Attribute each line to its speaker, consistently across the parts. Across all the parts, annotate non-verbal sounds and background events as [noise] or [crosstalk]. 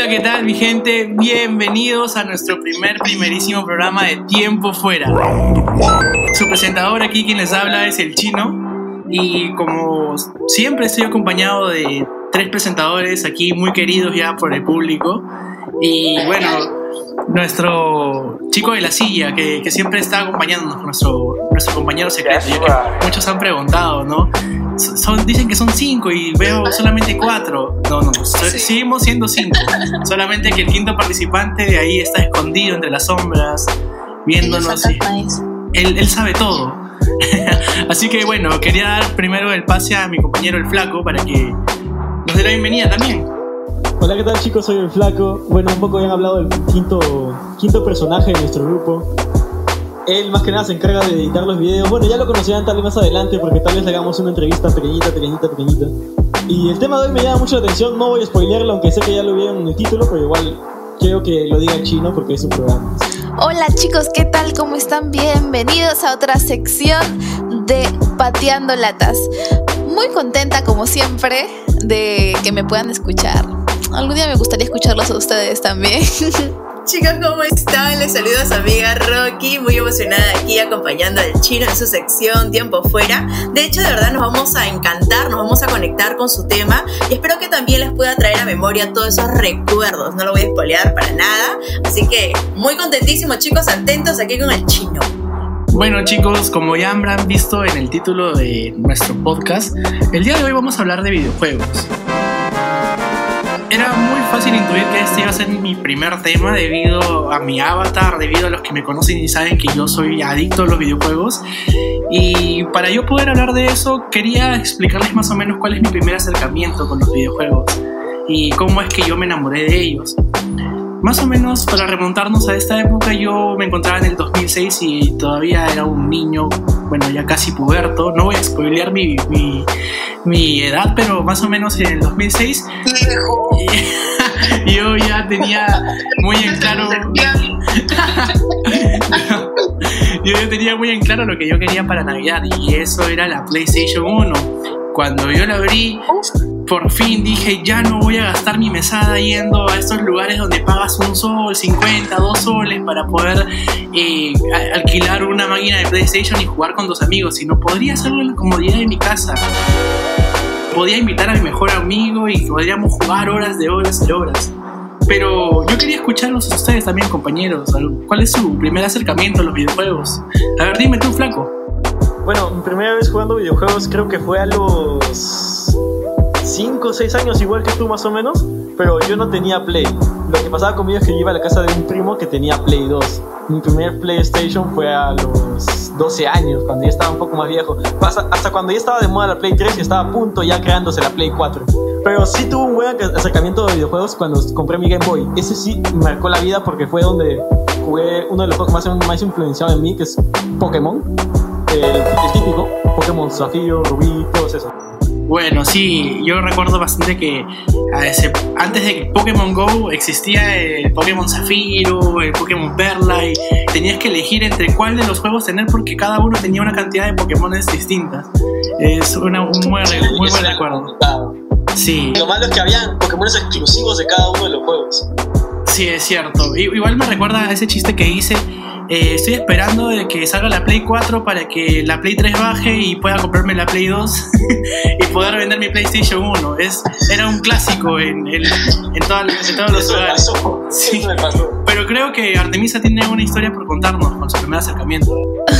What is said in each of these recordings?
Speaker 1: Hola, ¿qué tal mi gente? Bienvenidos a nuestro primer, primerísimo programa de Tiempo Fuera. Su presentador aquí quien les habla es el chino y como siempre estoy acompañado de tres presentadores aquí muy queridos ya por el público y bueno, nuestro chico de la silla que, que siempre está acompañándonos, nuestro, nuestro compañero secreto. Ya que muchos han preguntado, ¿no? Son, dicen que son cinco y veo solamente cuatro. No, no, seguimos siendo cinco. Solamente que el quinto participante de ahí está escondido entre las sombras, viéndonos. él, él sabe todo. [laughs] Así que bueno, quería dar primero el pase a mi compañero el flaco para que nos dé la bienvenida también.
Speaker 2: Hola, ¿qué tal chicos? Soy el Flaco. Bueno, un poco habían hablado del quinto, quinto personaje de nuestro grupo. Él más que nada se encarga de editar los videos. Bueno, ya lo conocerán tal vez más adelante porque tal vez le hagamos una entrevista pequeñita, pequeñita, pequeñita. Y el tema de hoy me llama mucho la atención. No voy a spoilearlo, aunque sé que ya lo vieron en el título, pero igual quiero que lo diga en chino porque es un programa.
Speaker 3: Hola chicos, ¿qué tal? ¿Cómo están? Bienvenidos a otra sección de Pateando Latas. Muy contenta como siempre de que me puedan escuchar. Algún día me gustaría escucharlos a ustedes también. [laughs]
Speaker 4: Chicos, ¿cómo están? Les saludo a su amiga Rocky, muy emocionada aquí acompañando al chino en su sección Tiempo Fuera. De hecho, de verdad nos vamos a encantar, nos vamos a conectar con su tema y espero que también les pueda traer a memoria todos esos recuerdos. No lo voy a espolear para nada. Así que muy contentísimos chicos, atentos aquí con el chino.
Speaker 1: Bueno chicos, como ya habrán visto en el título de nuestro podcast, el día de hoy vamos a hablar de videojuegos era muy fácil intuir que este iba a ser mi primer tema debido a mi avatar, debido a los que me conocen y saben que yo soy adicto a los videojuegos. Y para yo poder hablar de eso, quería explicarles más o menos cuál es mi primer acercamiento con los videojuegos y cómo es que yo me enamoré de ellos. Más o menos para remontarnos a esta época yo me encontraba en el 2006 y todavía era un niño, bueno ya casi puberto, no voy a spoilear mi, mi, mi edad, pero más o menos en el 2006 [laughs] yo ya tenía muy en claro [laughs] yo ya tenía muy en claro lo que yo quería para Navidad y eso era la PlayStation 1. Cuando yo la abrí, por fin dije, ya no voy a gastar mi mesada yendo a estos lugares donde pagas un sol, 50, dos soles para poder eh, alquilar una máquina de PlayStation y jugar con dos amigos, sino podría hacerlo en la comodidad de mi casa. Podía invitar a mi mejor amigo y podríamos jugar horas de horas de horas. Pero yo quería escucharlos a ustedes también, compañeros. ¿Cuál es su primer acercamiento a los videojuegos? A ver, dime tú, flaco.
Speaker 2: Bueno, mi primera vez jugando videojuegos creo que fue a los 5 o 6 años, igual que tú más o menos, pero yo no tenía Play. Lo que pasaba conmigo es que yo iba a la casa de un primo que tenía Play 2. Mi primer PlayStation fue a los 12 años, cuando ya estaba un poco más viejo. Hasta cuando ya estaba de moda la Play 3 y estaba a punto ya creándose la Play 4. Pero sí tuve un buen acercamiento de videojuegos cuando compré mi Game Boy. Ese sí marcó la vida porque fue donde jugué uno de los juegos más, más en mí, que es Pokémon. El, el típico, Pokémon Zafiro, Rubí, todos esos.
Speaker 1: Bueno, sí, yo recuerdo bastante que ese, antes de que Pokémon Go existía el Pokémon Zafiro, el Pokémon Perla y tenías que elegir entre cuál de los juegos tener porque cada uno tenía una cantidad de Pokémones distintas. Es una, un muy, muy buen recuerdo.
Speaker 5: Sí. Lo malo es que habían Pokémones exclusivos de cada uno de los juegos.
Speaker 1: Sí, es cierto. Igual me recuerda a ese chiste que hice eh, estoy esperando de que salga la Play 4 para que la Play 3 baje y pueda comprarme la Play 2 [laughs] y poder vender mi PlayStation 1. Es, era un clásico en, en, en, todos los lugares. Sí. Pero creo que Artemisa tiene una historia por contarnos con su primer acercamiento.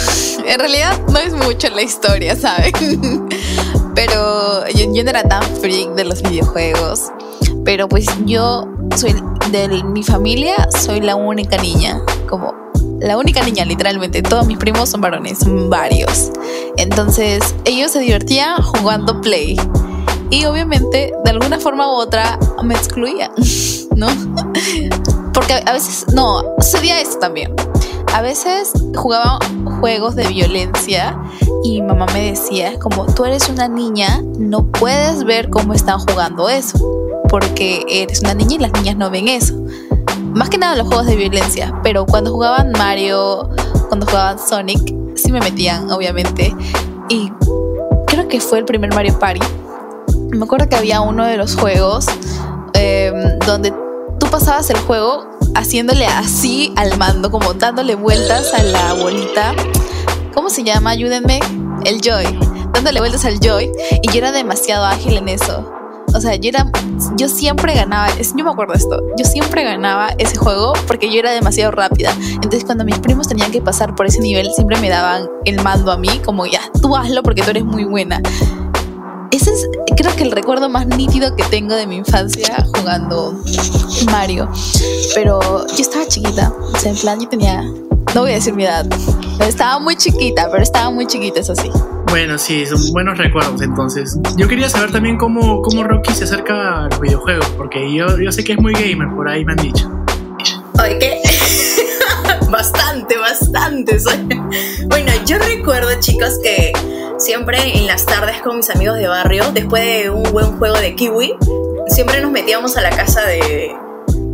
Speaker 1: [laughs]
Speaker 3: en realidad no es mucho la historia, ¿saben? [laughs] Pero yo, yo no era tan freak de los videojuegos. Pero pues yo soy de mi familia, soy la única niña. Como la única niña, literalmente. Todos mis primos son varones, varios. Entonces, ellos se divertían jugando Play. Y obviamente, de alguna forma u otra, me excluían, [laughs] ¿no? Porque a veces, no, sucedía eso también. A veces jugaban juegos de violencia y mamá me decía, como tú eres una niña, no puedes ver cómo están jugando eso, porque eres una niña y las niñas no ven eso más que nada los juegos de violencia, pero cuando jugaban Mario, cuando jugaban Sonic, sí me metían, obviamente. Y creo que fue el primer Mario Party. Me acuerdo que había uno de los juegos em, donde tú pasabas el juego haciéndole así al mando, como dándole vueltas a la bolita. ¿Cómo se llama? Ayúdenme. El Joy. Dándole vueltas al Joy. Y yo era demasiado ágil en eso. O sea, yo era. Yo siempre ganaba. Yo me acuerdo esto. Yo siempre ganaba ese juego porque yo era demasiado rápida. Entonces, cuando mis primos tenían que pasar por ese nivel, siempre me daban el mando a mí, como ya, tú hazlo porque tú eres muy buena. Ese es, creo que el recuerdo más nítido que tengo de mi infancia jugando Mario. Pero yo estaba chiquita. O sea, en plan, yo tenía. No voy a decir mi edad. Estaba muy chiquita, pero estaba muy chiquita, eso sí.
Speaker 1: Bueno, sí, son buenos recuerdos entonces. Yo quería saber también cómo, cómo Rocky se acerca a los videojuegos, porque yo, yo sé que es muy gamer, por ahí me han dicho.
Speaker 4: Oye, ¿qué? [laughs] bastante, bastante. Bueno, yo recuerdo, chicos, que siempre en las tardes con mis amigos de barrio, después de un buen juego de kiwi, siempre nos metíamos a la casa de,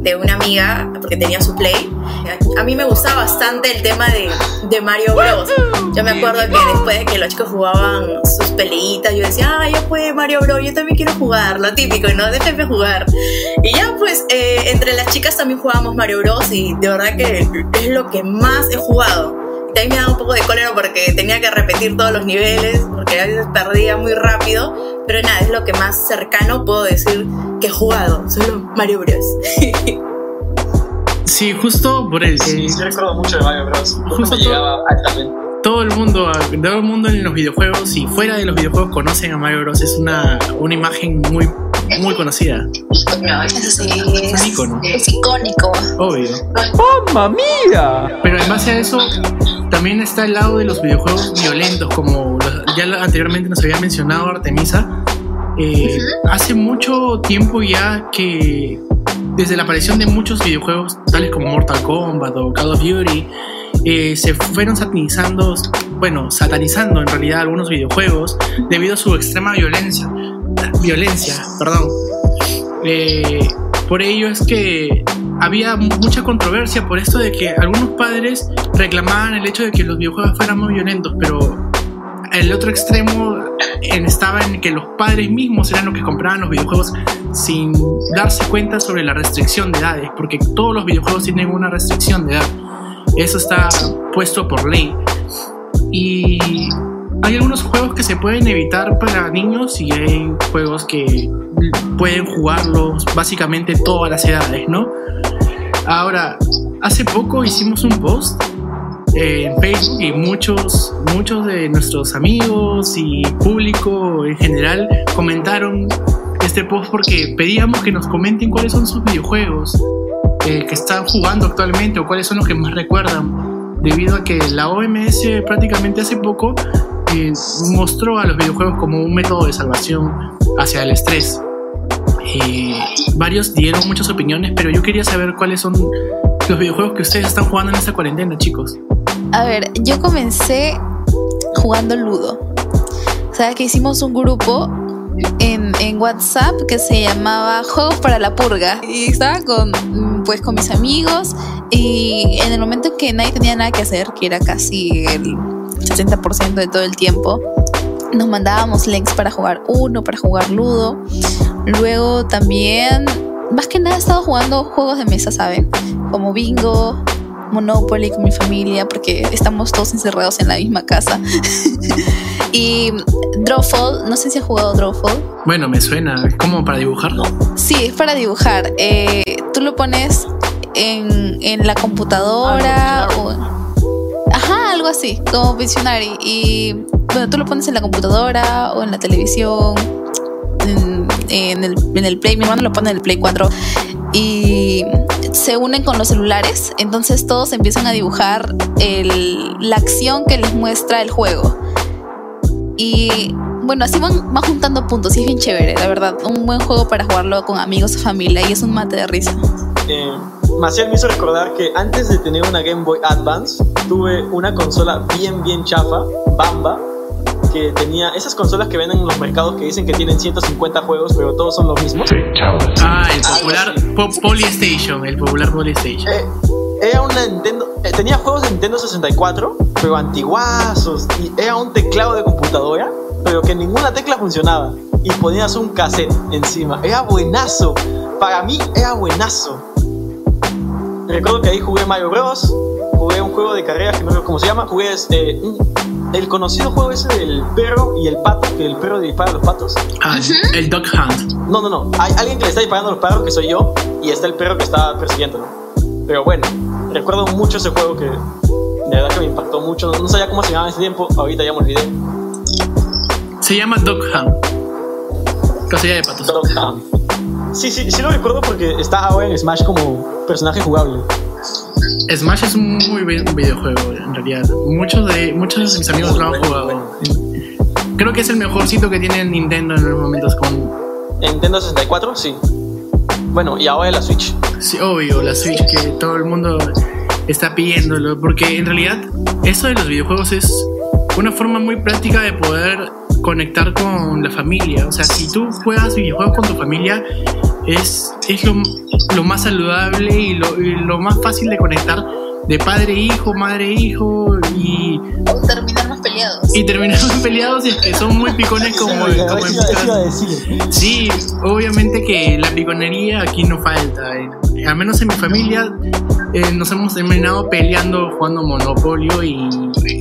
Speaker 4: de una amiga porque tenía su play. A mí me gustaba bastante el tema de, de Mario Bros. Yo me acuerdo que después de que los chicos jugaban sus peleitas, yo decía, ah, ya fue Mario Bros, yo también quiero jugar, lo típico, ¿no? Déjenme jugar. Y ya pues eh, entre las chicas también jugábamos Mario Bros y de verdad que es lo que más he jugado. Y ahí me daba un poco de cólera porque tenía que repetir todos los niveles, porque a veces perdía muy rápido, pero nada, es lo que más cercano puedo decir que he jugado, solo Mario Bros. [laughs]
Speaker 1: Sí, justo por el.
Speaker 5: Sí, yo recuerdo mucho de Mario Bros.
Speaker 1: Justo
Speaker 5: me llegaba altamente.
Speaker 1: todo el mundo, todo el mundo en los videojuegos y fuera de los videojuegos conocen a Mario Bros. Es una, una imagen muy, muy conocida. Es un ícono.
Speaker 3: es icónico.
Speaker 1: Obvio.
Speaker 6: ¡Mamma mía!
Speaker 1: Pero en base a eso, también está el lado de los videojuegos violentos, como los- ya anteriormente nos había mencionado Artemisa. Eh, Hace mucho tiempo ya que, desde la aparición de muchos videojuegos, tales como Mortal Kombat o Call of Duty, eh, se fueron satanizando, bueno, satanizando en realidad algunos videojuegos debido a su extrema violencia. Violencia, perdón. Eh, por ello es que había mucha controversia por esto de que algunos padres reclamaban el hecho de que los videojuegos fueran muy violentos, pero el otro extremo estaba en que los padres mismos eran los que compraban los videojuegos sin darse cuenta sobre la restricción de edades, porque todos los videojuegos tienen una restricción de edad. Eso está puesto por ley. Y hay algunos juegos que se pueden evitar para niños y hay juegos que pueden jugarlos básicamente todas las edades, ¿no? Ahora, hace poco hicimos un post en Facebook y muchos, muchos de nuestros amigos y público en general comentaron este post porque pedíamos que nos comenten cuáles son sus videojuegos eh, que están jugando actualmente o cuáles son los que más recuerdan, debido a que la OMS prácticamente hace poco eh, mostró a los videojuegos como un método de salvación hacia el estrés. Eh, varios dieron muchas opiniones, pero yo quería saber cuáles son los videojuegos que ustedes están jugando en esta cuarentena, chicos.
Speaker 3: A ver, yo comencé jugando Ludo. O sea, que hicimos un grupo en, en WhatsApp que se llamaba Juegos para la Purga. Y estaba con, pues, con mis amigos. Y en el momento en que nadie tenía nada que hacer, que era casi el 60% de todo el tiempo, nos mandábamos links para jugar uno, para jugar Ludo. Luego también, más que nada, he estado jugando juegos de mesa, ¿saben? Como Bingo, Monopoly con mi familia porque estamos todos encerrados en la misma casa. [laughs] y Drawfall, no sé si has jugado Drawfall.
Speaker 1: Bueno, me suena, ¿es como para dibujarlo?
Speaker 3: Sí, es para dibujar. Eh, tú lo pones en, en la computadora o... Ajá, algo así, como Visionary. Y bueno, tú lo pones en la computadora o en la televisión, en, en el, en el Play. Mi hermano lo pone en el Play 4 y se unen con los celulares. Entonces todos empiezan a dibujar el- la acción que les muestra el juego. Y bueno, así van, van juntando puntos y es bien chévere, la verdad. Un buen juego para jugarlo con amigos o familia y es un mate de risa.
Speaker 2: Eh, Maciel me hizo recordar que antes de tener una Game Boy Advance, tuve una consola bien, bien chafa, Bamba, que tenía esas consolas que venden en los mercados que dicen que tienen 150 juegos, pero todos son los mismos.
Speaker 1: Ah, el popular po- Polystation, el popular Polystation.
Speaker 2: Eh, era una Nintendo, eh, tenía juegos de Nintendo 64, pero antiguazos, y era un teclado de computadora, pero que ninguna tecla funcionaba. Y ponías un cassette encima. Era buenazo. Para mí era buenazo. recuerdo que ahí jugué Mario Bros. Jugué un juego de carreras que no sé cómo se llama. Jugué este, un- el conocido juego ese del perro y el pato, que el perro dispara a los patos.
Speaker 1: Ah, el Dog Hunt.
Speaker 2: No, no, no. Hay alguien que le está disparando a los perros, que soy yo, y está el perro que está persiguiéndolo. Pero bueno, recuerdo mucho ese juego que de verdad que me impactó mucho. No, no sabía cómo se llamaba en ese tiempo, ahorita ya me olvidé.
Speaker 1: Se llama Dog Hunt. Casilla de patos.
Speaker 2: Dog Hunt. Sí, sí, sí lo recuerdo porque está ahora en Smash como personaje jugable.
Speaker 1: Smash es un muy buen videojuego, en realidad. Muchos de, muchos de mis amigos lo han jugado. Creo que es el mejorcito que tiene Nintendo en los momentos con...
Speaker 2: En Nintendo 64, sí. Bueno, y ahora la Switch.
Speaker 1: Sí, obvio, la Switch, que todo el mundo está pidiéndolo. Porque en realidad, eso de los videojuegos es una forma muy práctica de poder conectar con la familia. O sea, si tú juegas videojuegos con tu familia, es, es lo, lo más saludable y lo, y lo más fácil de conectar de padre e hijo, madre e hijo y,
Speaker 3: más peleados.
Speaker 1: y terminar [laughs] peleados y es que son muy picones como, como en mi casa.
Speaker 2: decir.
Speaker 1: Sí, obviamente que la piconería aquí no falta. eh. Al menos en mi familia eh, nos hemos terminado peleando jugando Monopolio y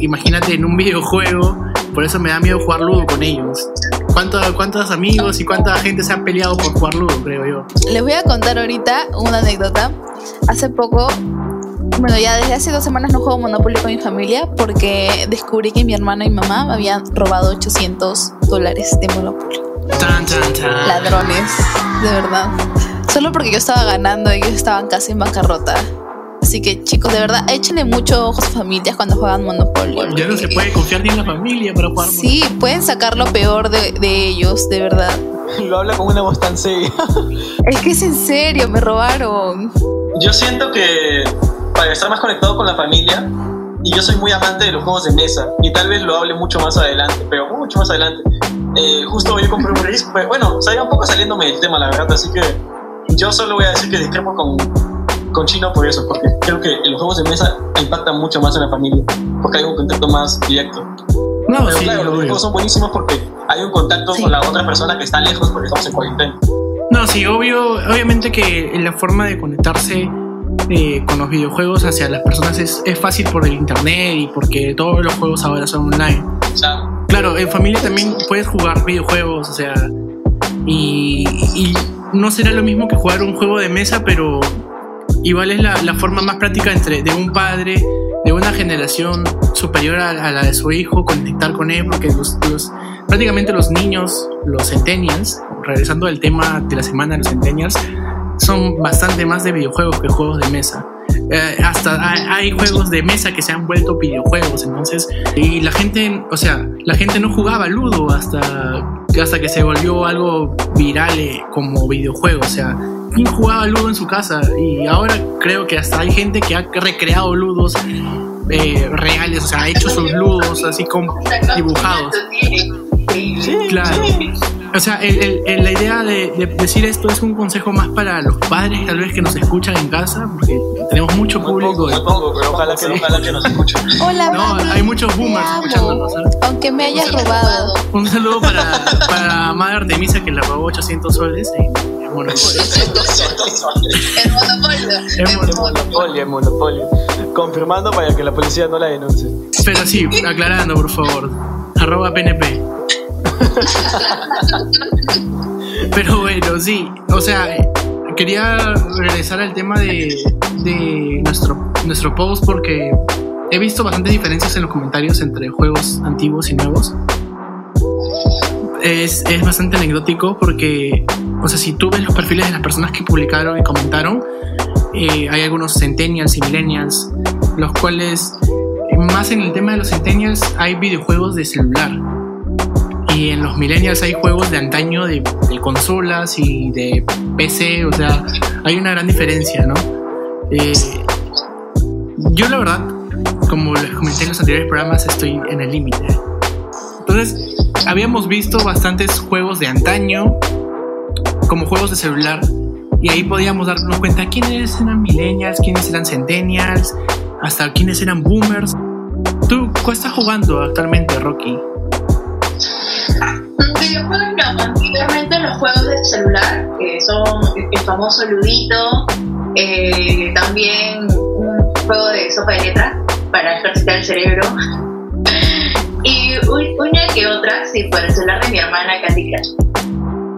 Speaker 1: imagínate en un videojuego, por eso me da miedo jugar Ludo con ellos. ¿Cuántos, ¿Cuántos amigos y cuánta gente se ha peleado por jugar Ludo, creo yo?
Speaker 3: Les voy a contar ahorita una anécdota. Hace poco, bueno, ya desde hace dos semanas no juego Monopoly con mi familia porque descubrí que mi hermana y mi mamá me habían robado 800 dólares de Monopoly.
Speaker 1: Tan, tan, tan.
Speaker 3: Ladrones, de verdad. Solo porque yo estaba ganando y ellos estaban casi en bancarrota. Así que chicos, de verdad, échenle mucho ojo a sus familias cuando juegan Monopoly.
Speaker 1: Ya no se puede confiar ni en la familia para jugar
Speaker 3: Sí, pueden sacar lo peor de, de ellos, de verdad. [laughs]
Speaker 2: Lo habla con una voz tan seria. [laughs]
Speaker 3: Es que es en serio, me robaron.
Speaker 5: Yo siento que para estar más conectado con la familia, y yo soy muy amante de los juegos de mesa, y tal vez lo hable mucho más adelante, pero mucho más adelante. Eh, justo yo compré un pues, bueno, salía un poco saliéndome del tema, la verdad, así que yo solo voy a decir que discrepo con, con Chino por eso, porque creo que los juegos de mesa impactan mucho más en la familia, porque hay un contacto más directo.
Speaker 1: No,
Speaker 5: Pero
Speaker 1: sí,
Speaker 5: claro, los videojuegos son buenísimos porque hay un contacto
Speaker 3: Sí.
Speaker 5: con la otra persona que está lejos porque estamos en cuarentena.
Speaker 1: No, sí, obvio, obviamente que la forma de conectarse eh, con los videojuegos hacia las personas es, es fácil por el internet y porque todos los juegos ahora son online.
Speaker 5: O sea,
Speaker 1: Claro, en familia también puedes jugar videojuegos, o sea, y, y no será lo mismo que jugar un juego de mesa, pero igual es la, la forma más práctica entre de un padre de una generación superior a, a la de su hijo conectar con él, porque los, los- prácticamente los niños, los centennials, regresando al tema de la semana de los centennials, son bastante más de videojuegos que juegos de mesa. Eh, hasta hay, hay juegos de mesa que se han vuelto videojuegos, entonces, y la gente, o sea, la gente no jugaba Ludo hasta, hasta que se volvió algo viral eh, como videojuego, o sea, ¿quién jugaba Ludo en su casa? Y ahora creo que hasta hay gente que ha recreado Ludos eh, reales, o sea, ha hecho sus Ludos así como dibujados. Claro. O sea, el- el- el- la idea de, de decir esto es un consejo más para los padres, tal vez que nos escuchan en casa, porque tenemos mucho
Speaker 5: muy
Speaker 1: público.
Speaker 5: poco, muy poco, pero ojalá que, ojalá que nos escuchen.
Speaker 3: Hola,
Speaker 1: No,
Speaker 3: mami,
Speaker 1: hay muchos boomers escuchándonos, ¿eh?
Speaker 3: Aunque me hayas robado.
Speaker 1: Un saludo para, para Madre Artemisa que le robó 800 soles en, en Monopoly. [laughs]
Speaker 3: El monopolio.
Speaker 1: Monopoly.
Speaker 2: Monopolio, monopolio. Confirmando para que la policía no la denuncie.
Speaker 1: Pero sí, aclarando, por favor. Arroba PNP. [laughs] Pero bueno, sí. O sea, quería regresar al tema de, de nuestro, nuestro post porque he visto bastantes diferencias en los comentarios entre juegos antiguos y nuevos. Es, es bastante anecdótico porque, o sea, si tú ves los perfiles de las personas que publicaron y comentaron, eh, hay algunos centennials y millennials, los cuales, más en el tema de los centennials, hay videojuegos de celular. Y en los millennials hay juegos de antaño de, de consolas y de PC, o sea, hay una gran diferencia, ¿no? Eh, yo la verdad, como les comenté en los anteriores programas, estoy en el límite. Entonces, habíamos visto bastantes juegos de antaño, como juegos de celular, y ahí podíamos darnos cuenta quiénes eran millennials, quiénes eran centennials, hasta quiénes eran boomers. ¿Tú cuál estás jugando actualmente, Rocky?
Speaker 7: Videojuegos no, anteriormente los juegos de celular, que son el famoso Ludito, eh, también un juego de sopa de letras para ejercitar el cerebro. [laughs] y un- una que otra, sí, por el celular de mi hermana Crush.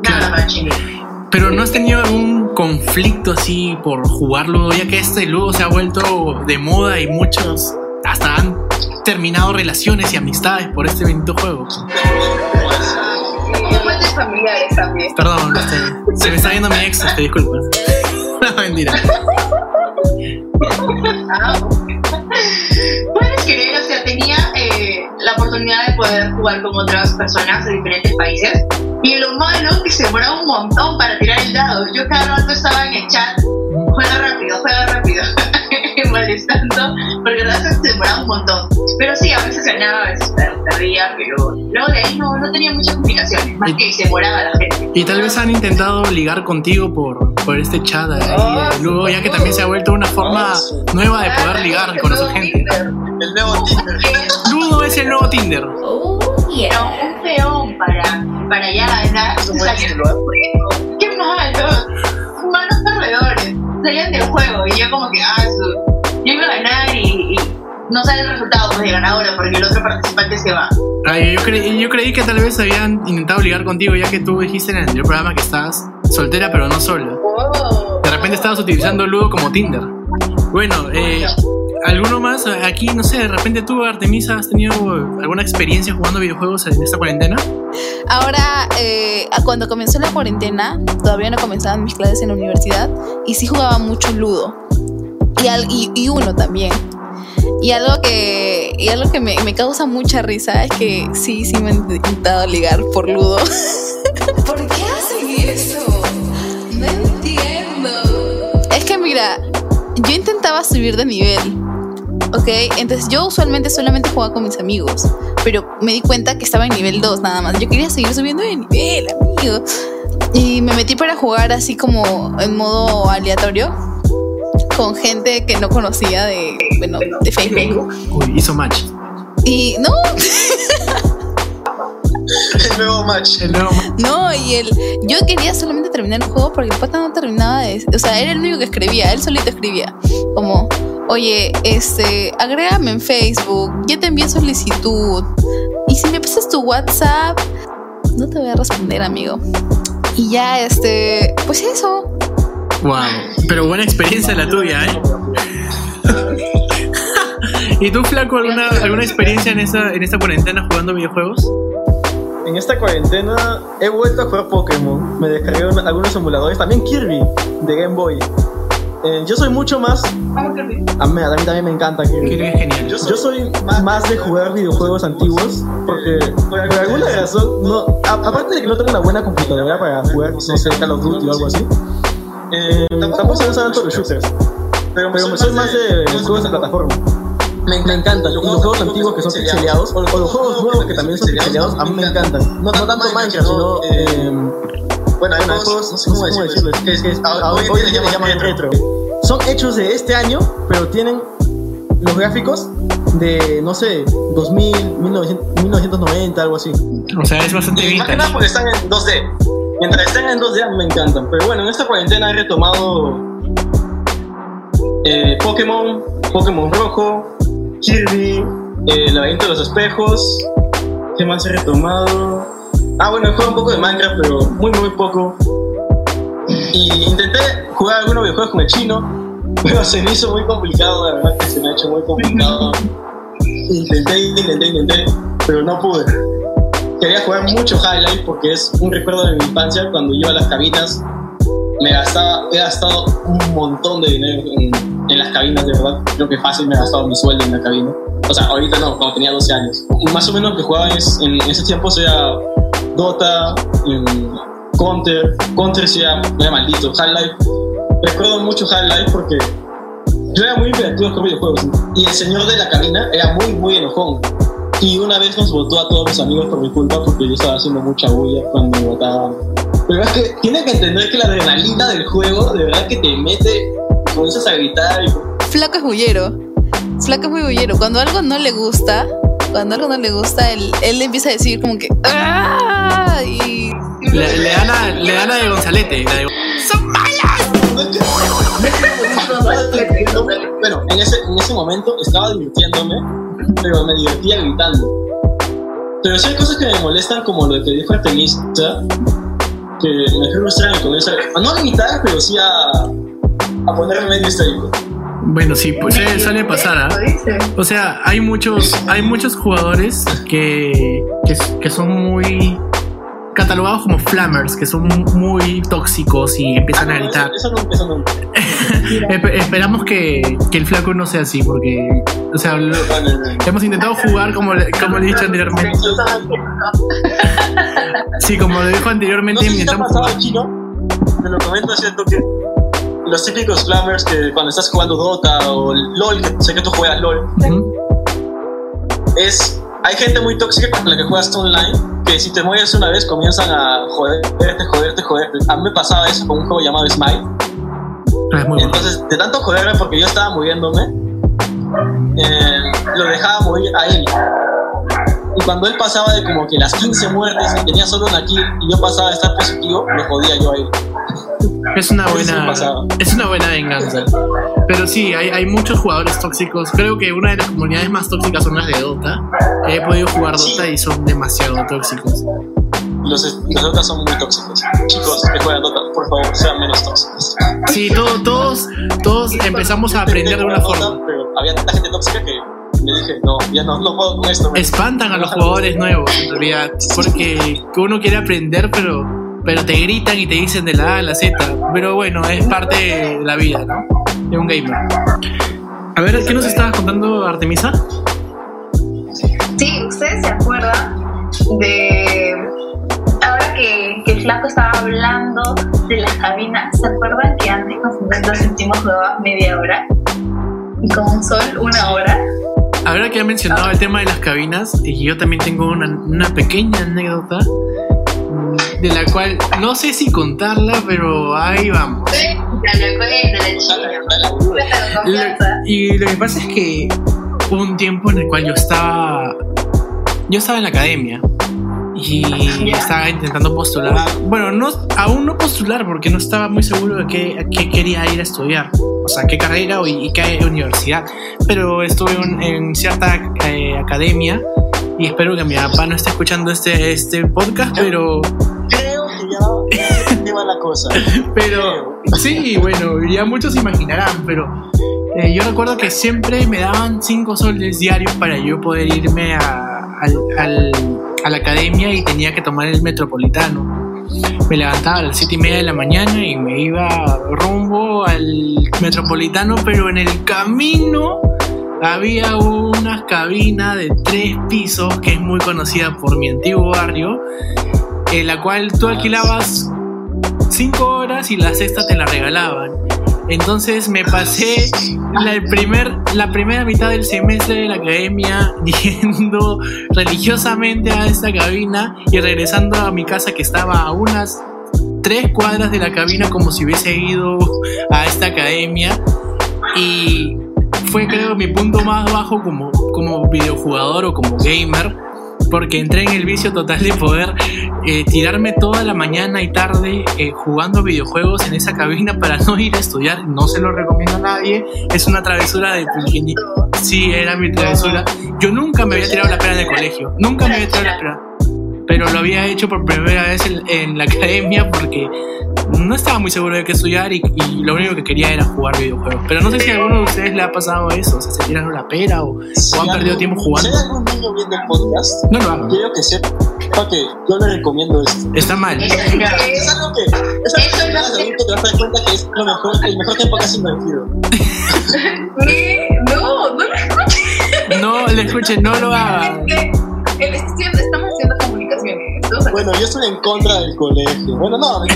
Speaker 7: Nada más, chicos.
Speaker 1: Pero no has tenido algún conflicto así por jugar ludo, ya que este ludo se ha vuelto de moda y muchos hasta han terminado relaciones y amistades por este bendito juego.
Speaker 7: Y familiares también.
Speaker 1: Perdón, este, se me está viendo mi ex, te disculpas. No, [laughs] mentira.
Speaker 7: Ah. Puedes creer, o sea, tenía eh, la oportunidad de poder jugar con otras personas de diferentes países. Y lo malo que se demoraba un montón para tirar el dado. Yo cada rato estaba en el chat, juega rápido, juega rápido, [laughs] molestando, porque la verdad se demoraba un montón. Pero sí, a veces ganaba, a veces perdía, pero luego de ahí no, no tenía muchas complicaciones, más que se demoraba la gente.
Speaker 1: Y tal vez han intentado ligar contigo por, por este chat ahí, de ludo, ya que también se ha vuelto una forma nueva de poder ligar y conocer gente.
Speaker 5: El nuevo Tinder.
Speaker 1: Ludo es el nuevo Tinder.
Speaker 7: Uy, era un peón para, para Salían
Speaker 2: título, ¿eh?
Speaker 7: Qué malo. Malos perdedores. Salían del juego y yo como que, ah, su, yo iba a ganar y, y no sale el resultado pues, de ganadora porque el otro participante se va.
Speaker 1: Ay, yo, creí, yo creí que tal vez habían intentado ligar contigo, ya que tú dijiste en el anterior programa que estabas soltera pero no sola.
Speaker 7: Oh.
Speaker 1: De repente estabas utilizando Ludo como Tinder. Bueno, eh, ¿alguno más? Aquí, no sé, de repente tú, Artemisa, ¿has tenido alguna experiencia jugando videojuegos en esta cuarentena?
Speaker 3: Ahora, eh, cuando comenzó la cuarentena, todavía no comenzaban mis clases en la universidad y sí jugaba mucho ludo. Y, al- y, y uno también. Y algo que, y algo que me, me causa mucha risa es que sí, sí me han intentado ligar por ludo. [laughs]
Speaker 4: ¿Por qué hacen eso? No entiendo.
Speaker 3: Es que mira, yo intentaba subir de nivel. ¿Ok? Entonces yo usualmente solamente jugaba con mis amigos. Pero me di cuenta que estaba en nivel 2 nada más. Yo quería seguir subiendo de nivel, amigo. Y me metí para jugar así como en modo aleatorio. Con gente que no conocía de, bueno, de Facebook.
Speaker 1: Uy, hizo match.
Speaker 3: Y no,
Speaker 5: El nuevo match.
Speaker 1: El nuevo match.
Speaker 3: no, y él, yo quería solamente terminar el juego porque el pata no terminaba de, o sea, era el único que escribía, él solito escribía, como, oye, este, agrégame en Facebook, ya te envié solicitud, y si me pasas tu WhatsApp, no te voy a responder, amigo. Y ya, este, pues eso.
Speaker 1: Wow, pero buena experiencia la tuya, ¿eh? [laughs] ¿Y tú, Flaco, alguna, alguna experiencia en esta, en esta cuarentena jugando videojuegos?
Speaker 2: En esta cuarentena he vuelto a jugar Pokémon. Me descargué un- algunos emuladores. También Kirby de Game Boy. Eh, yo soy mucho más. A mí, a mí también me encanta Kirby.
Speaker 1: Que es genial.
Speaker 2: Yo soy más de jugar videojuegos antiguos porque por alguna razón, no, a- aparte de que no tengo una buena computadora para jugar, no sé, Call of Duty o algo así, eh, tampoco me gustan tanto los shooters, pero, pero soy más de los juegos de plataforma. Me, me encantan, y los juegos antiguos que son pixeleados, o, o los juegos nuevos que también son pixeleados, a mí me encantan. No, no tanto Minecraft, sino... Eh, bueno, hay juegos, no sé cómo decirles, que, que a- hoy, hoy en día le llaman retro. Son hechos de este año, pero tienen los gráficos de, no sé, 2000, 1900, 1990, algo así.
Speaker 1: O sea, es bastante
Speaker 5: Y más que
Speaker 1: vintage.
Speaker 5: nada porque están en 2D. Mientras estén en 2D a mí me encantan. Pero bueno, en esta cuarentena he retomado eh, Pokémon, Pokémon Rojo, Kirby, eh, el laberinto de los espejos. ¿Qué más he retomado? Ah, bueno, jugado un poco de Minecraft, pero muy, muy poco. Y intenté jugar algunos videojuegos con el chino, [laughs] pero se me hizo muy complicado, la verdad que se me ha hecho muy complicado. Intenté, intenté, intenté, pero no pude. Quería jugar mucho High Life porque es un recuerdo de mi infancia cuando iba a las cabinas. Me gastaba he gastado un montón de dinero en, en las cabinas de verdad. Creo que fácil me he gastado mi sueldo en la cabina. O sea ahorita no cuando tenía 12 años. Más o menos lo que jugaba es- en ese tiempo era Dota Counter Counter sí era, era maldito High Life recuerdo mucho High Life porque yo era muy divertido con videojuegos y el señor de la cabina era muy muy enojón y una vez nos votó a todos mis amigos por mi culpa porque yo estaba haciendo mucha bulla cuando votaban. Pero es que tiene que entender que la adrenalina del juego de verdad que te mete, comienzas a gritar y
Speaker 3: Flaco es bullero. Flaco es muy bullero. Cuando algo no le gusta, cuando algo no le gusta, él, él empieza a decir como que ¡Ah! Y
Speaker 1: Le, le da la, le da la de Gonzalete. La de... ¡Son malas! [laughs]
Speaker 5: Bueno, en ese, en ese momento estaba divirtiéndome, pero me divertía gritando. Pero sí hay cosas que me molestan, como lo que dijo Artemisa, que me frustran y comienzo a no a gritar, pero sí a, a ponerme medio histérico.
Speaker 1: Bueno, sí, pues suele, suele pasar, ¿ah? O sea, hay muchos, hay muchos jugadores que, que, que son muy catalogados como flammers, que son muy tóxicos y empiezan a gritar.
Speaker 5: Eso, eso nunca, eso. [laughs]
Speaker 1: Espe- esperamos que, que el flaco no sea así, porque, o sea, lo-
Speaker 5: No, no, no.
Speaker 1: hemos intentado jugar como, le- como le he dicho anteriormente. Sí, como lo dijo
Speaker 5: No
Speaker 1: anteriormente,
Speaker 5: sé si te ha pasado ¿no? Lo comento siento que los típicos flammers que cuando estás jugando Dota o LOL, que sé que tú juegas LOL, es hay gente muy tóxica con la que juegas tú online que si te mueres una vez comienzan a joderte, joderte, joderte. A mí me pasaba eso con un juego llamado Smite.
Speaker 1: Ah, bueno.
Speaker 5: Entonces, de tanto joderme porque yo estaba muriéndome, eh, lo dejaba morir a él. Y cuando él pasaba de como que las 15 muertes y tenía solo una kill y yo pasaba a estar positivo, lo jodía yo a él.
Speaker 1: Es una buena, es una buena venganza. Pero sí, hay, hay muchos jugadores tóxicos. Creo que una de las comunidades más tóxicas son las de Dota. He podido jugar
Speaker 5: Sí.
Speaker 1: Dota y son demasiado tóxicos.
Speaker 5: Los, los otros son muy tóxicos. Chicos que juegan Dota, por favor, sean menos tóxicos.
Speaker 1: Sí, todo- todos, todos empezamos a aprender de una
Speaker 5: Dota,
Speaker 1: forma.
Speaker 5: Pero había tanta gente tóxica que me dije, no, ya no, no puedo con esto.
Speaker 1: Espantan a los jugadores nuevos, en realidad. Porque que uno quiere aprender, pero, pero te gritan y te dicen de la A a la Z. Pero bueno, es parte de la vida, ¿no? De un gamer. A ver, ¿qué nos estabas contando, Artemisa?
Speaker 7: Sí, ¿ustedes se acuerdan de... Ahora que, que el flaco estaba hablando de las cabinas, ¿se acuerdan que antes con 50 céntimos jugabas media hora? Y con un sol una hora.
Speaker 1: Ahora que ha mencionado el tema de las cabinas, y yo también tengo una, una pequeña anécdota mm, de la cual no sé si contarla, pero ahí vamos. Lo- y lo que pasa es que hubo un tiempo en el cual yo estaba. Yo estaba en la academia. Y estaba intentando postular. Bueno, no, aún no postular porque no estaba muy seguro de qué, qué quería ir a estudiar. O sea, qué carrera o- y, qué universidad. Pero estuve en, en cierta eh, academia. Y espero que mi papá no esté escuchando este, este podcast, pero
Speaker 5: Creo que ya ya va la cosa. [laughs]
Speaker 1: Pero sí, bueno, ya muchos imaginarán, pero eh, yo recuerdo que siempre me daban 5 soles diarios para yo poder irme a, al- al- a la academia y tenía que tomar el metropolitano. Me levantaba a las 7 y media de la mañana y me iba rumbo al metropolitano, pero en el camino había una cabina de tres pisos que es muy conocida por mi antiguo barrio, en la cual tú alquilabas cinco horas y la sexta te la regalaban. Entonces me pasé la, primer, la primera mitad del semestre de la academia [laughs] yendo religiosamente a esta cabina y regresando a mi casa que estaba a unas tres cuadras de la cabina como si hubiese ido a esta academia. Y fue creo mi punto más bajo como, como videojugador o como gamer. Porque entré en el vicio total de poder eh, tirarme toda la mañana y tarde eh, jugando videojuegos en esa cabina para no ir a estudiar. No se lo recomiendo a nadie. Es una travesura de... Sí, era mi travesura. Yo nunca me había tirado la pera en el colegio. Nunca me había tirado la pera. Pero lo había hecho por primera vez en, en la academia porque no estaba muy seguro de qué estudiar y, y lo único que quería era jugar videojuegos. Pero no sé si a alguno de ustedes le ha pasado eso. O sea, se tiraron la pera o, o han perdido tiempo jugando.
Speaker 5: Si hay algún niño viendo el podcast,
Speaker 1: No lo hagan.
Speaker 5: quiero que sepa que yo le recomiendo esto.
Speaker 1: Está mal.
Speaker 5: Es algo que, es algo que adulto te vas a dar cuenta que es lo mejor, el mejor tiempo que has invertido.
Speaker 7: ¿Qué? [laughs] No, no lo escuché.
Speaker 1: No le escuchen, no lo hagan.
Speaker 7: Él está haciendo- Estamos haciendo comunicaciones. Estamos
Speaker 5: Bueno, yo estoy en contra del colegio. Bueno, no, el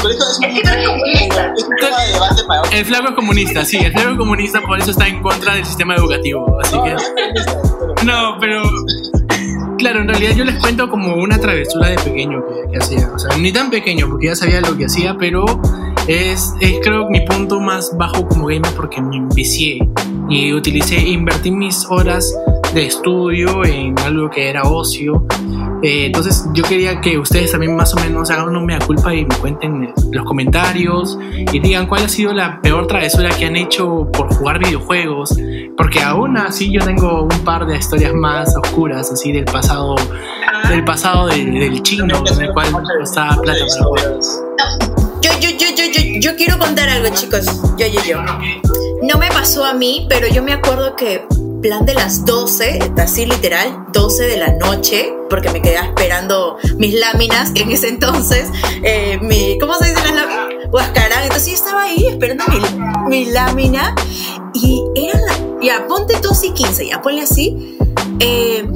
Speaker 5: colegio es un,
Speaker 7: Es que comunista.
Speaker 5: es un tema de debate para otro.
Speaker 1: El flaco es comunista, sí, el flaco es comunista, por eso está en contra del sistema educativo. Así
Speaker 5: No,
Speaker 1: que.
Speaker 5: no,
Speaker 1: No, pero. Claro, en realidad yo les cuento como una travesura de pequeño que, que hacía. O sea, ni tan pequeño, porque ya sabía lo que hacía, pero es, es creo mi punto más bajo como gamer porque me envicié y utilicé, invertí mis horas de estudio en algo que era ocio Eh, entonces yo quería que ustedes también más o menos hagan una mea culpa y me cuenten en los comentarios y digan cuál ha sido la peor travesura que han hecho por jugar videojuegos. Porque aún así yo tengo un par de historias más oscuras así del pasado, del pasado del, del chino, en el cual costaba plata para jugar.
Speaker 4: Yo, yo, yo, yo, yo, yo quiero contar algo, chicos. Yo, yo, yo. No me pasó a mí, pero yo me acuerdo que plan de las 12, así literal, 12 de la noche, porque me quedaba esperando mis láminas, en ese entonces, eh, mi, ¿cómo se dice las láminas? Huascarán. Entonces yo estaba ahí esperando mi, mi lámina y era la, ya, ponte 12 y 15, ya ponle así. Eh,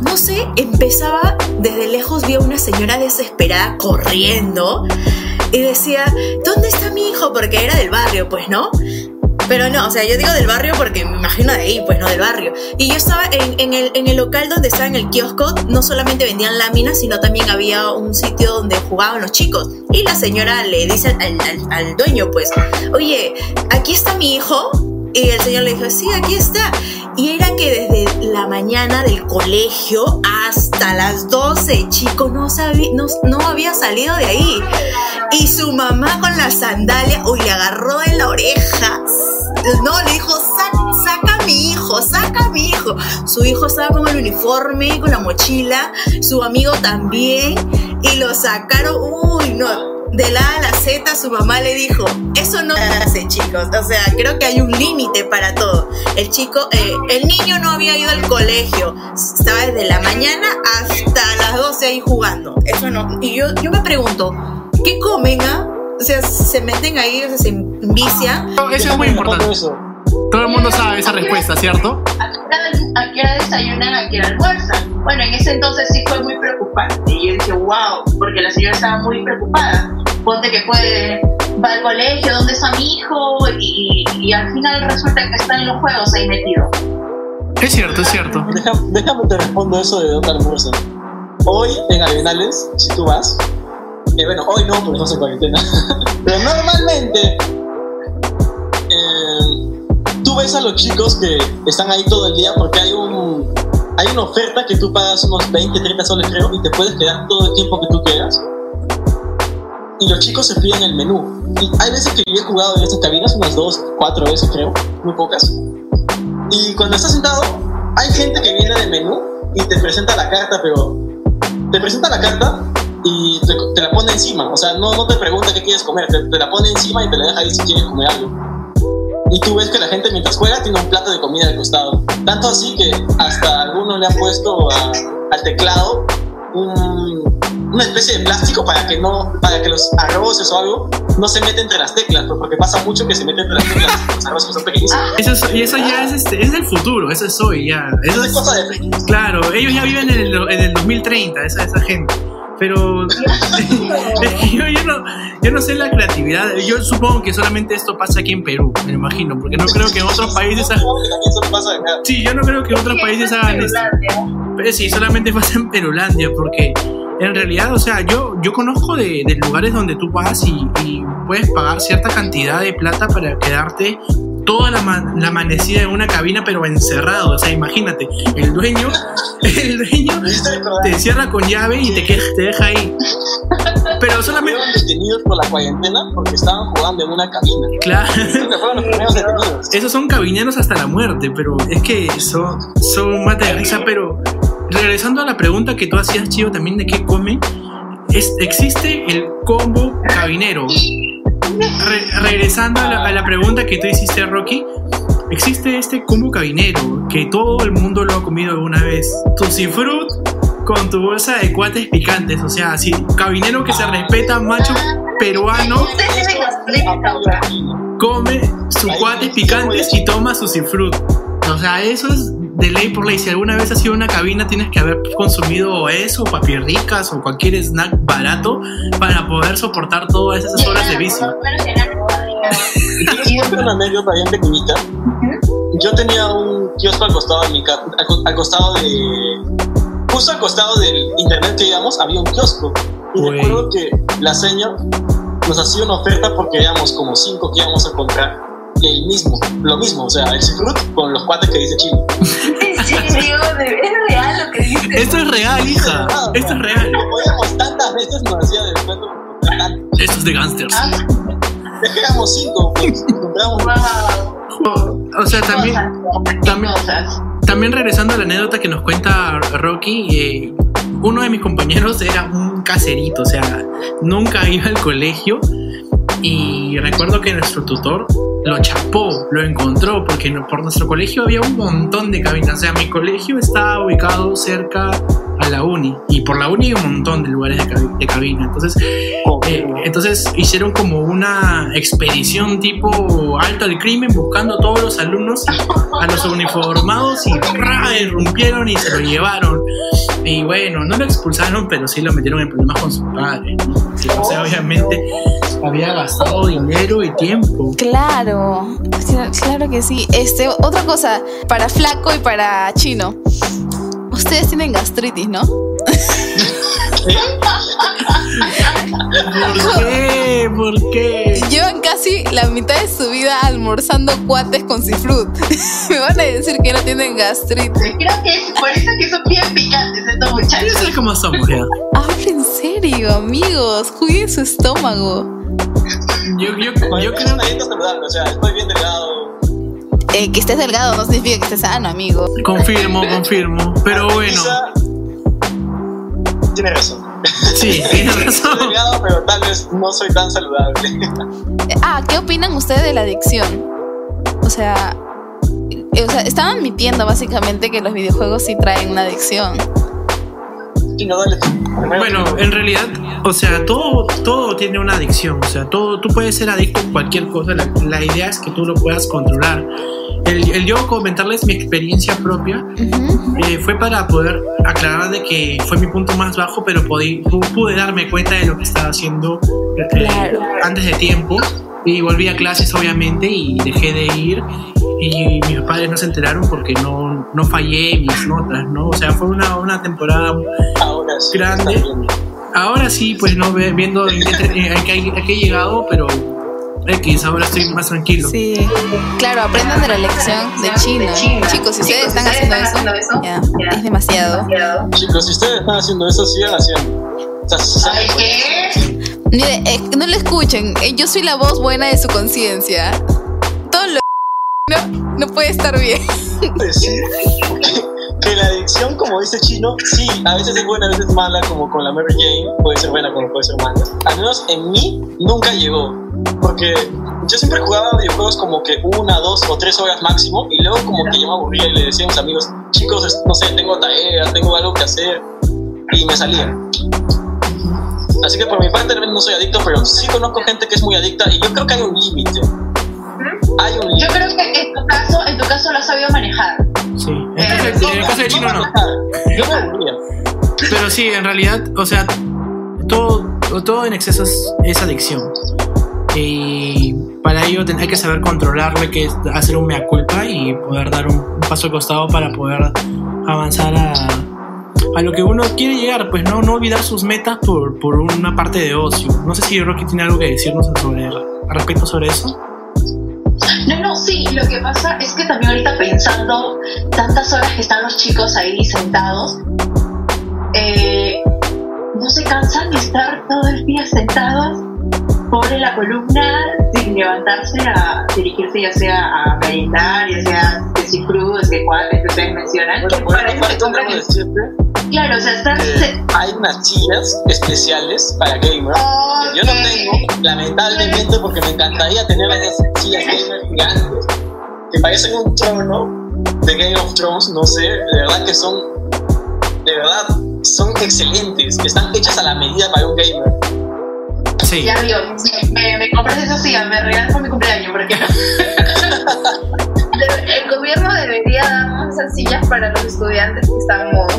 Speaker 4: no sé, empezaba, desde lejos vi a una señora desesperada corriendo y decía, ¿dónde está mi hijo? Porque era del barrio, pues, ¿no? Pero no, o sea, yo digo del barrio porque me imagino de ahí, pues no del barrio. Y yo estaba en, en, el, en el local donde estaba en el kiosco, no solamente vendían láminas, sino también había un sitio donde jugaban los chicos. Y la señora le dice al, al, al dueño, pues, oye, aquí está mi hijo. Y el señor le dijo, sí, aquí está. Y era que desde la mañana del colegio hasta las 12, chico, no, no, no había salido de ahí. Y su mamá con la sandalia, uy, le agarró de la oreja. No, le dijo, saca, mi hijo, saca mi hijo. Su hijo estaba con el uniforme, con la mochila, su amigo también. Y lo sacaron, uy, no, de la A a la Z su mamá le dijo, eso no se hace chicos, o sea, creo que hay un límite para todo. El chico, eh, el niño no había ido al colegio, estaba desde la mañana hasta las 12 ahí jugando, eso no. Y yo, yo me pregunto, ¿qué comen? Ah? O sea, se meten ahí, o sea, se envician.
Speaker 1: Eso es muy importante.
Speaker 5: Eso.
Speaker 1: Todo el mundo sabe esa respuesta, ¿cierto?
Speaker 7: ¿A qué hora desayunan? ¿A qué hora almuerzan? Bueno, en ese entonces sí fue muy preocupante. Y yo dije, wow, porque la señora estaba muy preocupada. Ponte que puede, va al colegio, ¿dónde está mi hijo? Y, y al final resulta que está en los juegos ahí metido.
Speaker 1: Es cierto, es cierto.
Speaker 5: Deja- déjame te respondo eso de dónde almuerzan. Hoy en Arenales, si tú vas, eh, bueno, hoy no, porque estamos en cuarentena, [laughs] pero normalmente eh, tú ves a los chicos que están ahí todo el día porque hay un hay una oferta que tú pagas unos 20, 30 soles creo y te puedes quedar todo el tiempo que tú quieras. Y los chicos se piden el menú. Y hay veces que yo he jugado en estas cabinas, unas dos, cuatro veces creo, muy pocas. Y cuando estás sentado, hay gente que viene de menú y te presenta la carta, pero te presenta la carta y te, te la pone encima. O sea, no, no te pregunta qué quieres comer, te, te la pone encima y te la deja ahí si quieres comer algo. Y tú ves que la gente mientras juega tiene un plato de comida al costado. Tanto así que hasta algunos le han puesto a- al teclado un- una especie de plástico para que no para que los arroces o algo no se meten entre las teclas, pues, porque pasa mucho que se meten entre las teclas los arroces son pequeñísimos.
Speaker 1: Eso es- y eso ya es, este, es del futuro, eso es hoy ya. Eso
Speaker 5: Eso es
Speaker 1: es,
Speaker 5: cosa de
Speaker 1: claro, ellos ya viven en el, en el 2030, esa, esa gente. Pero [laughs] yo, yo no, yo no sé la creatividad. Yo supongo que solamente esto pasa aquí en Perú, me imagino, porque no creo que en otros países. ha-
Speaker 5: Supongo que también eso pasa acá.
Speaker 1: Sí, yo no creo que en otros países hagan esto. Pero sí, solamente pasa en Perulandia, porque en realidad, o sea, yo, yo conozco de, de lugares donde tú vas y, y puedes pagar cierta cantidad de plata para quedarte toda la, ma- la amanecida en una cabina, pero encerrado. O sea, imagínate, el dueño, [laughs] el dueño te cierra con llave y te, te deja ahí. Pero solamente,
Speaker 5: fueron detenidos por la cuarentena porque estaban jugando en una cabina.
Speaker 1: claro.
Speaker 5: Fueron los primeros detenidos.
Speaker 1: Esos son cabineros hasta la muerte, pero es que son, son mate de risa. Pero regresando a la pregunta que tú hacías, Chivo, también de qué comen, es, existe el combo cabinero. Re- regresando a la, pregunta que tú hiciste, Rocky, existe este combo cabinero que todo el mundo lo ha comido alguna vez. Tutti Fruit con tu bolsa de cuates picantes, o sea, así, cabinero que se respeta, macho peruano come sus cuates picantes y toma su cifrut. O sea, eso es de ley por ley. Si alguna vez has ido a una cabina, tienes que haber consumido eso, papirricas o cualquier snack barato para poder soportar todas esas horas de vicio. [laughs]
Speaker 5: ¿Quieres contar una anécdota bien pequeñita? Yo tenía un kiosco al costado de mi ca- al, co- al costado de justo al costado del internet que íbamos había un kiosco y recuerdo que la señora nos hacía una oferta porque éramos como cinco que íbamos a comprar el mismo, lo mismo, o sea, el fruit con los cuates que dice Chino. [laughs]
Speaker 7: Sí, sí, digo, de- es real lo que dice.
Speaker 1: Esto es real, hija. Esto es real.
Speaker 5: Lo podíamos tantas veces, nos hacía comprar tanto.
Speaker 1: Esto es de gangsters.
Speaker 7: Ah,
Speaker 5: Es éramos cinco, pues. Compramos
Speaker 7: wow.
Speaker 1: O sea, también,
Speaker 7: Cosas,
Speaker 1: también-
Speaker 7: cosas.
Speaker 1: también regresando a la anécdota que nos cuenta Rocky, eh, uno de mis compañeros era un caserito, o sea, nunca iba al colegio y recuerdo que nuestro tutor lo chapó, lo encontró, porque por nuestro colegio había un montón de cabinas, o sea, mi colegio estaba ubicado cerca a la uni y por la uni hay un montón de lugares de, cabi- de cabina, entonces eh, entonces hicieron como una expedición tipo alto al crimen buscando a todos los alumnos, a los uniformados y ¡ra! irrumpieron y se lo llevaron. Y bueno, no lo expulsaron, pero sí lo metieron en problemas con su padre. ¿no? Sí, o sea, obviamente había gastado dinero y tiempo.
Speaker 3: Claro, cla- claro que sí. Este, otra cosa, para flaco y para chino. Ustedes tienen gastritis, ¿no? [laughs]
Speaker 1: ¿Por qué? ¿Por qué?
Speaker 3: Llevan casi la mitad de su vida almorzando cuates con cifrut. [laughs] Me van a decir que no tienen gastritis.
Speaker 7: Creo que es por eso que son bien picantes estos
Speaker 1: Yo
Speaker 7: muchachos.
Speaker 1: sé cómo somos ya.
Speaker 3: Hablen serio, amigos. Cuiden su estómago.
Speaker 1: Yo, yo,
Speaker 5: Yo
Speaker 1: yo
Speaker 5: creo una dieta saludable, o sea, estoy bien delgado.
Speaker 3: Eh, que estés delgado no significa que estés sano, amigo.
Speaker 1: Confirmo, confirmo. Pero bueno,
Speaker 5: Quizá- Tiene razón.
Speaker 1: Sí, [laughs] tienes
Speaker 5: Estoy
Speaker 1: razón.
Speaker 5: delgado, pero tal vez no soy tan saludable. [laughs]
Speaker 3: Ah, ¿qué opinan ustedes de la adicción? O sea, eh, o sea, estaban admitiendo básicamente que los videojuegos sí traen una adicción.
Speaker 1: Bueno, en realidad, o sea, todo, todo tiene una adicción. O sea, todo, tú puedes ser adicto a cualquier cosa. La, la idea es que tú lo puedas controlar. El, el yo comentarles mi experiencia propia
Speaker 3: Ujú.
Speaker 1: eh, fue para poder aclarar de que fue mi punto más bajo, pero podí- pu- pude darme cuenta de lo que estaba haciendo eh,
Speaker 3: Claro.
Speaker 1: antes de tiempo. Y volví a clases, obviamente, y dejé de ir. Y mis padres no se enteraron porque no, no fallé mis notas, ¿no? O sea, fue una, una temporada
Speaker 5: ahora sí.
Speaker 1: grande. Ahora sí, pues no ve- viendo a qué he llegado, pero X, ahora estoy más tranquilo.
Speaker 3: Sí. Claro, aprendan de la lección de China. Chicos, si ustedes están haciendo eso, ya, es demasiado.
Speaker 5: Chicos, si ustedes están haciendo eso, sigan haciendo. O sea, si
Speaker 7: Ay,
Speaker 5: saben-
Speaker 7: ¿qué?
Speaker 3: Mire, eh, no lo escuchen. eh, yo soy la voz buena de su conciencia. Todo lo [laughs] no, no puede estar bien. [laughs]
Speaker 5: decir que la adicción, como dice Chino, sí, a veces es buena, a veces es mala, como con la Mary Jane, puede ser buena como puede ser mala. Al menos en mí nunca llegó, porque yo siempre jugaba videojuegos como que una, dos o tres horas máximo, y luego como que yo me aburría y le decía a mis amigos, chicos, no sé, tengo tarea, tengo algo que hacer, y me salía. Así que por mi parte no soy adicto, pero sí conozco gente que es muy adicta y yo creo que hay un límite. Hay un
Speaker 7: Yo
Speaker 5: límite.
Speaker 7: creo que en tu caso, en tu caso lo has sabido manejar.
Speaker 1: Sí. En el caso- en el caso de Chino no.
Speaker 5: Yo me aburría.
Speaker 1: Pero sí, en realidad, o sea, todo, todo en exceso es, es adicción. Y para ello hay que saber controlarlo, que hacer un mea culpa y poder dar un, paso al costado para poder avanzar a, lo que uno quiere llegar, pues no, no olvidar sus metas por, por una parte de ocio. No sé si Rocky tiene algo que decirnos sobre, respecto sobre eso.
Speaker 7: No, no, sí, lo que pasa es que también ahorita pensando tantas horas que están los chicos ahí sentados, eh, no se cansan de estar todo el día sentados sobre la columna sin levantarse a dirigirse ya sea a merendar, ya sea que si cruz, que cuates que ustedes mencionan.
Speaker 5: Bueno,
Speaker 7: que el-
Speaker 5: decirte
Speaker 7: Claro, o sea, estar...
Speaker 5: que
Speaker 7: se-
Speaker 5: hay unas sillas especiales para gamers. que Yo no tengo, lamentablemente, porque me encantaría tener esas sillas gamer gigantes que parecen un trono de Game of Thrones, no sé, de verdad que son, de verdad, son excelentes, están hechas a la medida para un gamer.
Speaker 1: Sí.
Speaker 7: Ya digo, me, me compras esa silla, me regalas por mi cumpleaños, porque [laughs]
Speaker 8: El gobierno debería darnos esas sillas para los estudiantes que estamos.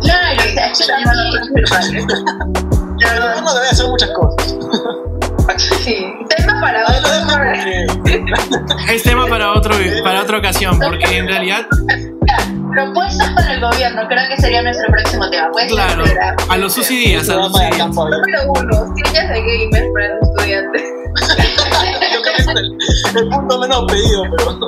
Speaker 7: Claro, o sea, es que también-
Speaker 5: Pero uno debe hacer muchas cosas.
Speaker 8: Sí. Tema para otro.
Speaker 1: Es tema para, otro, para otra ocasión, porque en realidad,
Speaker 7: Propuestas para el gobierno, creo que sería nuestro próximo tema. Puede ser
Speaker 1: claro,
Speaker 7: será.
Speaker 1: a los Susi días, a los Susi.
Speaker 8: Número uno, sillas de gamers para los estudiantes.
Speaker 5: Yo creo que es el, el punto menos pedido, pero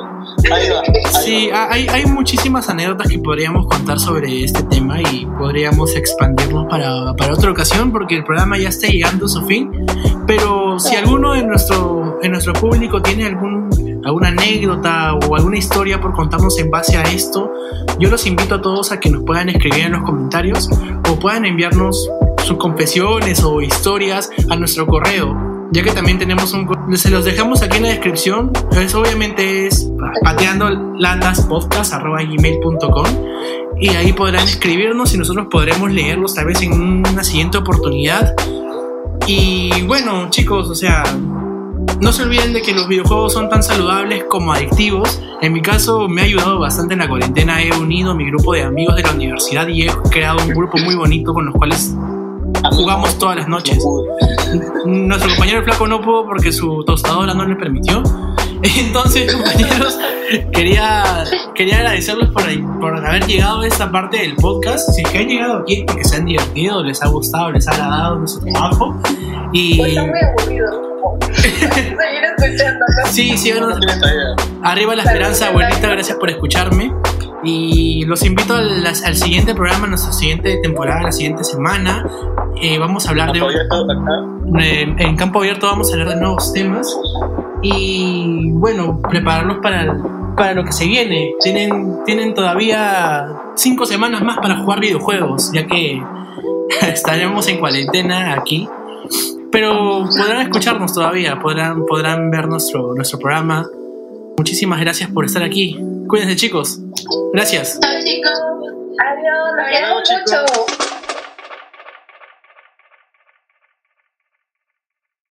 Speaker 5: Ahí va. ahí
Speaker 1: Sí,
Speaker 5: va.
Speaker 1: hay, hay muchísimas anécdotas que podríamos contar sobre este tema y podríamos expandirlos para, para otra ocasión porque el programa ya está llegando a su fin. Pero si alguno de nuestro, en nuestro público tiene algún, alguna anécdota o alguna historia por contarnos en base a esto, yo los invito a todos a que nos puedan escribir en los comentarios o puedan enviarnos sus confesiones o historias a nuestro correo. Ya que también tenemos un... Se los dejamos aquí en la descripción. Es, obviamente es pateando gmail.com y ahí podrán escribirnos y nosotros podremos leerlos tal vez en una siguiente oportunidad. Y bueno, chicos, o sea, no se olviden de que los videojuegos son tan saludables como adictivos. En mi caso me ha ayudado bastante en la cuarentena. He unido mi grupo de amigos de la universidad y he creado un grupo muy bonito con los cuales jugamos todas las noches. Nuestro compañero flaco no pudo porque su tostadora no le permitió. [laughs] Entonces, compañeros, quería, quería agradecerles por, por haber llegado a esta parte del podcast. Si es que han llegado aquí porque se han divertido, les ha gustado, les ha agradado nuestro trabajo. Y
Speaker 8: está muy aburrido. Seguir
Speaker 1: sí, sí,
Speaker 5: No.
Speaker 1: Arriba la esperanza, abuelita, gracias por escucharme. Y los invito al, al siguiente programa, a nuestra siguiente temporada, la siguiente semana. Eh, vamos a hablar de...
Speaker 5: Apoyo esto acá.
Speaker 1: Eh, en campo abierto vamos a hablar de nuevos temas y bueno, prepararlos para, para lo que se viene. Tienen, tienen todavía cinco semanas más para jugar videojuegos, ya que [laughs] estaremos en cuarentena aquí. Pero podrán escucharnos todavía, podrán, podrán ver nuestro, nuestro programa. Muchísimas gracias por estar aquí. Cuídense chicos. Gracias.
Speaker 7: Chao chicos.
Speaker 8: Adiós, mucho.